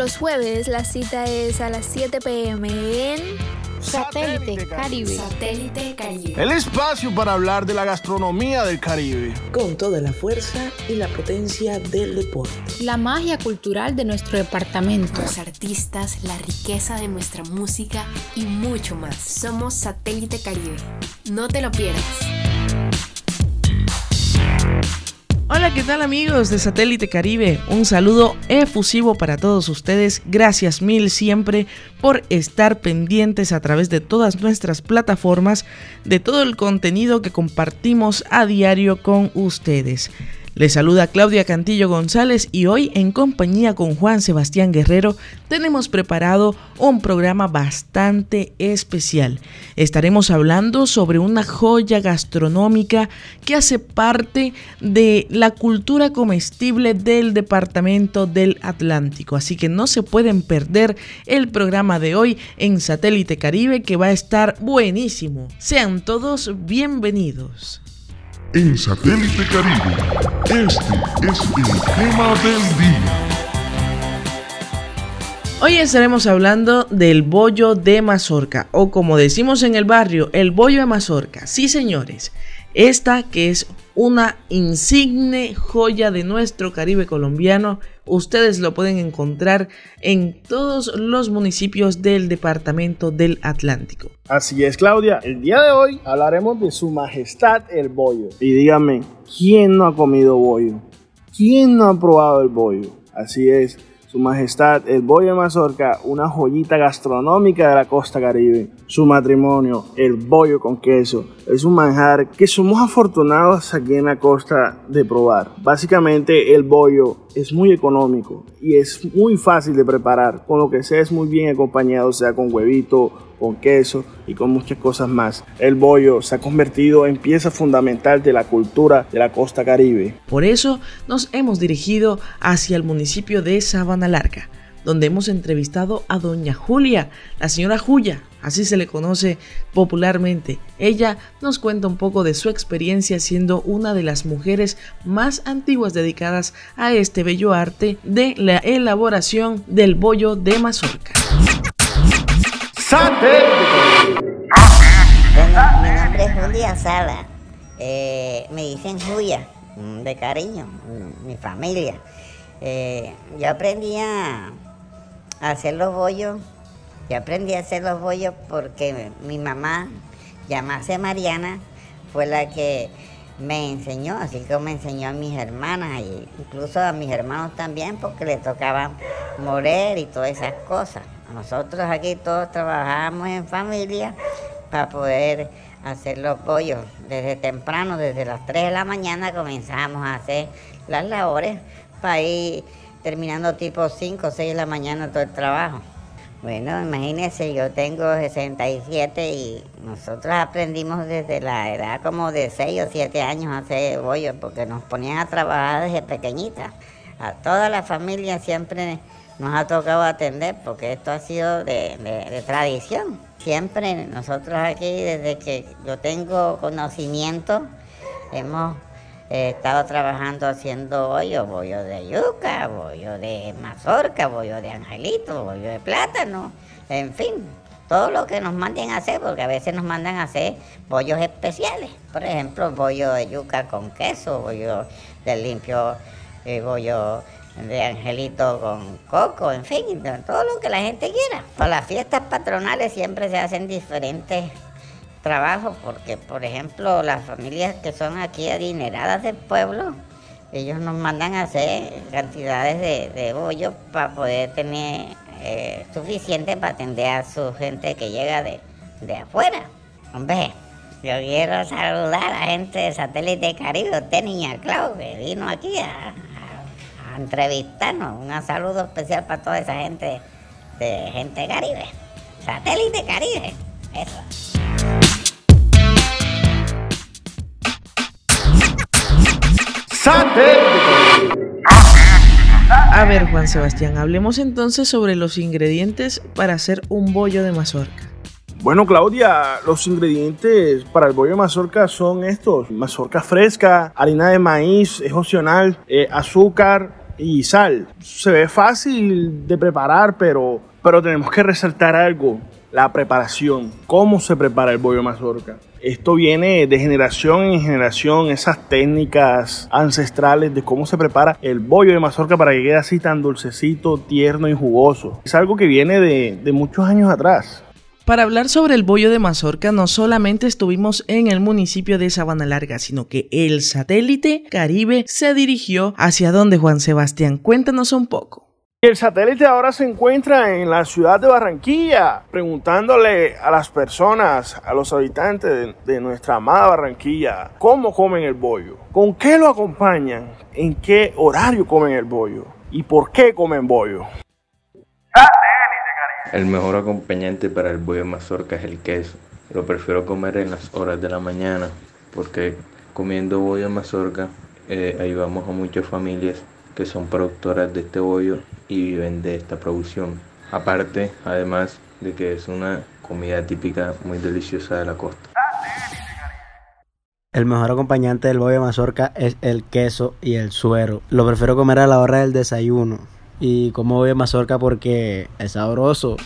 Los jueves la cita es a las 7 pm en Satélite Caribe. Satélite Caribe. El espacio para hablar de la gastronomía del Caribe. Con toda la fuerza y la potencia del deporte. La magia cultural de nuestro departamento. Los artistas, la riqueza de nuestra música y mucho más. Somos Satélite Caribe. No te lo pierdas. Hola, ¿qué tal amigos de Satélite Caribe? Un saludo efusivo para todos ustedes. Gracias mil siempre por estar pendientes a través de todas nuestras plataformas de todo el contenido que compartimos a diario con ustedes. Les saluda Claudia Cantillo González y hoy en compañía con Juan Sebastián Guerrero tenemos preparado un programa bastante especial. Estaremos hablando sobre una joya gastronómica que hace parte de la cultura comestible del Departamento del Atlántico, así que no se pueden perder el programa de hoy en Satélite Caribe que va a estar buenísimo. Sean todos bienvenidos en Satélite Caribe. Este es el tema del día. Hoy estaremos hablando del bollo de mazorca, o como decimos en el barrio, el bollo de mazorca. Sí, señores, esta que es una insigne joya de nuestro Caribe colombiano. Ustedes lo pueden encontrar en todos los municipios del departamento del Atlántico. Así es, Claudia. El día de hoy hablaremos de su majestad el bollo. Y dígame, ¿quién no ha comido bollo? ¿Quién no ha probado el bollo? Así es. Su Majestad el Bollo de Mazorca, una joyita gastronómica de la costa caribe. Su matrimonio, el bollo con queso, es un manjar que somos afortunados aquí en la costa de probar. Básicamente el bollo es muy económico y es muy fácil de preparar, con lo que sea es muy bien acompañado, sea con huevito, con queso y con muchas cosas más. El bollo se ha convertido en pieza fundamental de la cultura de la costa caribe. Por eso nos hemos dirigido hacia el municipio de Sabana Larga, donde hemos entrevistado a doña Julia, la señora Julia, así se le conoce popularmente. Ella nos cuenta un poco de su experiencia siendo una de las mujeres más antiguas dedicadas a este bello arte de la elaboración del bollo de mazorca. Bueno, mi nombre es Julia Sala. Eh, me dicen Julia, mm, de cariño, mm, mi familia. Eh, yo aprendí a hacer los bollos. Yo aprendí a hacer los bollos porque mi mamá, llamase Mariana, fue la que me enseñó, así como me enseñó a mis hermanas e incluso a mis hermanos también, porque le tocaba moler y todas esas cosas. Nosotros aquí todos trabajamos en familia para poder hacer los pollos. Desde temprano, desde las 3 de la mañana comenzamos a hacer las labores para ir terminando tipo 5 o 6 de la mañana todo el trabajo. Bueno, imagínense, yo tengo 67 y nosotros aprendimos desde la edad como de 6 o 7 años a hacer bollos porque nos ponían a trabajar desde pequeñitas. A toda la familia siempre nos ha tocado atender porque esto ha sido de, tradición. Siempre nosotros aquí, desde que yo tengo conocimiento, hemos eh, estado trabajando haciendo bollo, bollo de yuca, bollo de mazorca, bollo de angelito, bollo de plátano, en fin, todo lo que nos manden a hacer, porque a veces nos mandan a hacer bollos especiales. Por ejemplo, bollo de yuca con queso, bollo de limpio, eh, bollo de angelito con coco, en fin, todo lo que la gente quiera. Para las fiestas patronales siempre se hacen diferentes trabajos, porque por ejemplo las familias que son aquí adineradas del pueblo, ellos nos mandan a hacer cantidades de, de bollos para poder tener eh, suficiente para atender a su gente que llega de, de afuera. Hombre, yo quiero saludar a la gente de Satélite Caribe, usted niña Clau, que vino aquí a, entrevistarnos. Un saludo especial para toda esa gente de gente Caribe. Satélite Caribe. Eso. A ver, Juan Sebastián, hablemos entonces sobre los ingredientes para hacer un bollo de mazorca. Bueno, Claudia, los ingredientes para el bollo de mazorca son estos: mazorca fresca, harina de maíz, es opcional, eh, azúcar, y sal. Se ve fácil de preparar, pero, pero tenemos que resaltar algo, la preparación, cómo se prepara el bollo mazorca. Esto viene de generación en generación, esas técnicas ancestrales de cómo se prepara el bollo de mazorca para que quede así tan dulcecito, tierno y jugoso. Es algo que viene de, de muchos años atrás. Para hablar sobre el bollo de mazorca, no solamente estuvimos en el municipio de Sabana Larga, sino que el satélite Caribe se dirigió hacia donde Juan Sebastián. Cuéntanos un poco. El satélite ahora se encuentra en la ciudad de Barranquilla, preguntándole a las personas, a los habitantes de, de, nuestra amada Barranquilla, cómo comen el bollo, con qué lo acompañan, en qué horario comen el bollo y por qué comen bollo. El mejor acompañante para el bollo de mazorca es el queso. Lo prefiero comer en las horas de la mañana porque comiendo bollo de mazorca eh, ayudamos a muchas familias que son productoras de este bollo y viven de esta producción. Aparte, además de que es una comida típica muy deliciosa de la costa. El mejor acompañante del bollo de mazorca es el queso y el suero. Lo prefiero comer a la hora del desayuno y como voy a mazorca porque es sabroso.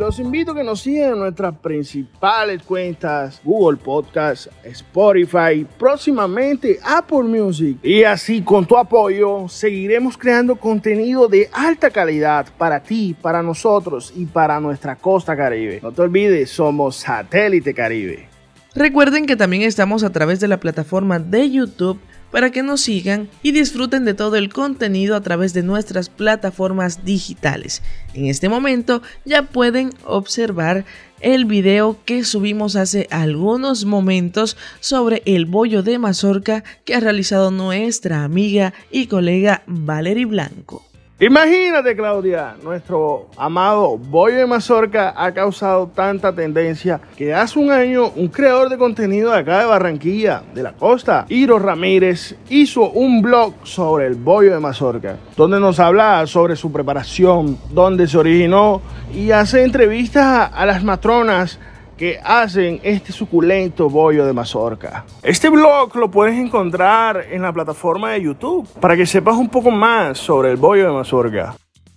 Los invito a que nos sigan en nuestras principales cuentas, Google Podcast, Spotify, próximamente Apple Music. Y así con tu apoyo seguiremos creando contenido de alta calidad para ti, para nosotros y para nuestra costa caribe. No te olvides, somos Satélite Caribe. Recuerden que también estamos a través de la plataforma de YouTube para que nos sigan y disfruten de todo el contenido a través de nuestras plataformas digitales. En este momento ya pueden observar el video que subimos hace algunos momentos sobre el bollo de mazorca que ha realizado nuestra amiga y colega Valerie Blanco. Imagínate, Claudia, nuestro amado bollo de mazorca ha causado tanta tendencia que hace un año un creador de contenido de acá de Barranquilla, de la costa, Iro Ramírez, hizo un blog sobre el bollo de mazorca, donde nos habla sobre su preparación, dónde se originó y hace entrevistas a las matronas que hacen este suculento bollo de mazorca. Este blog lo puedes encontrar en la plataforma de YouTube para que sepas un poco más sobre el bollo de mazorca.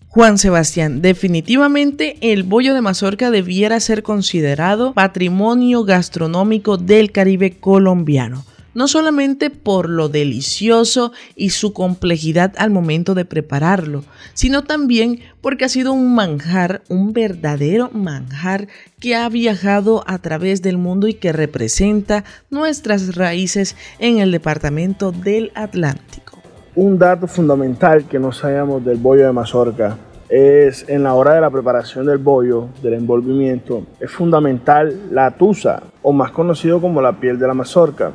Juan Sebastián, definitivamente el bollo de mazorca debiera ser considerado patrimonio gastronómico del Caribe colombiano no solamente por lo delicioso y su complejidad al momento de prepararlo, sino también porque ha sido un manjar, un verdadero manjar que ha viajado a través del mundo y que representa nuestras raíces en el departamento del Atlántico. Un dato fundamental que no sabemos del bollo de mazorca es en la hora de la preparación del bollo, del envolvimiento, es fundamental la tusa, o más conocido como la piel de la mazorca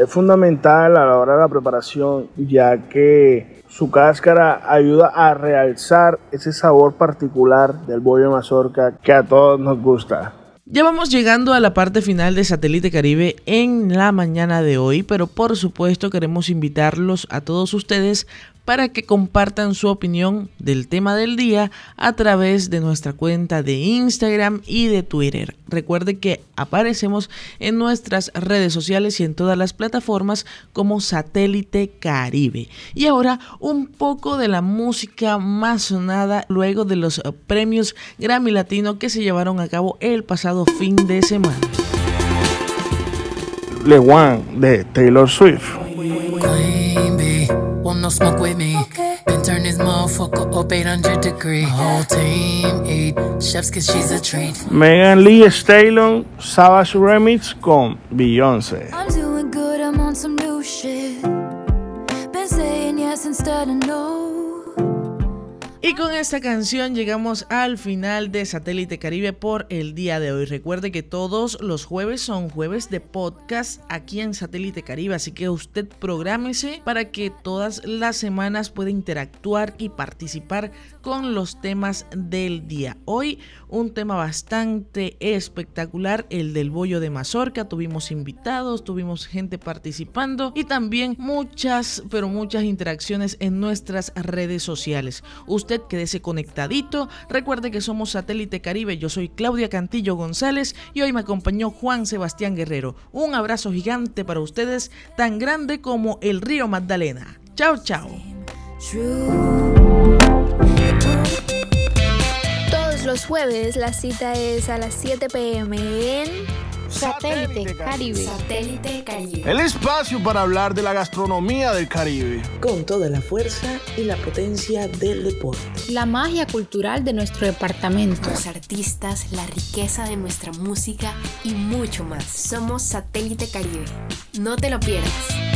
es fundamental a la hora de la preparación ya que su cáscara ayuda a realzar ese sabor particular del bollo de mazorca que a todos nos gusta. Ya vamos llegando a la parte final de Satélite Caribe en la mañana de hoy, pero por supuesto queremos invitarlos a todos ustedes para que compartan su opinión del tema del día a través de nuestra cuenta de Instagram y de Twitter. Recuerde que aparecemos en nuestras redes sociales y en todas las plataformas como Satélite Caribe. Y ahora un poco de la música más sonada luego de los premios Grammy Latino que se llevaron a cabo el pasado fin de semana. Le One de Taylor Swift. Want no smoke with me. Okay. Then turn this motherfucker up 800 degree. Whole team eat chefs cause she's a treat. Megan Lee Stallion Savage Remix con Beyoncé. I'm doing good, I'm on some new shit. Been saying yes instead of no. Y con esta canción llegamos al final de Satélite Caribe por el día de hoy. Recuerde que todos los jueves son jueves de podcast aquí en Satélite Caribe, así que usted prográmese para que todas las semanas pueda interactuar y participar con los temas del día. Hoy un tema bastante espectacular, el del bollo de mazorca. Tuvimos invitados, tuvimos gente participando y también muchas, pero muchas interacciones en nuestras redes sociales. Usted usted quédese conectadito. Recuerde que somos Satélite Caribe. Yo soy Claudia Cantillo González y hoy me acompañó Juan Sebastián Guerrero. Un abrazo gigante para ustedes, tan grande como el río Magdalena. Chao, chao. Todos los jueves la cita es a las 7 pm en Satélite Caribe. Satélite Caribe. El espacio para hablar de la gastronomía del Caribe. Con toda la fuerza y la potencia del deporte. La magia cultural de nuestro departamento. Los artistas, la riqueza de nuestra música y mucho más. Somos Satélite Caribe. No te lo pierdas.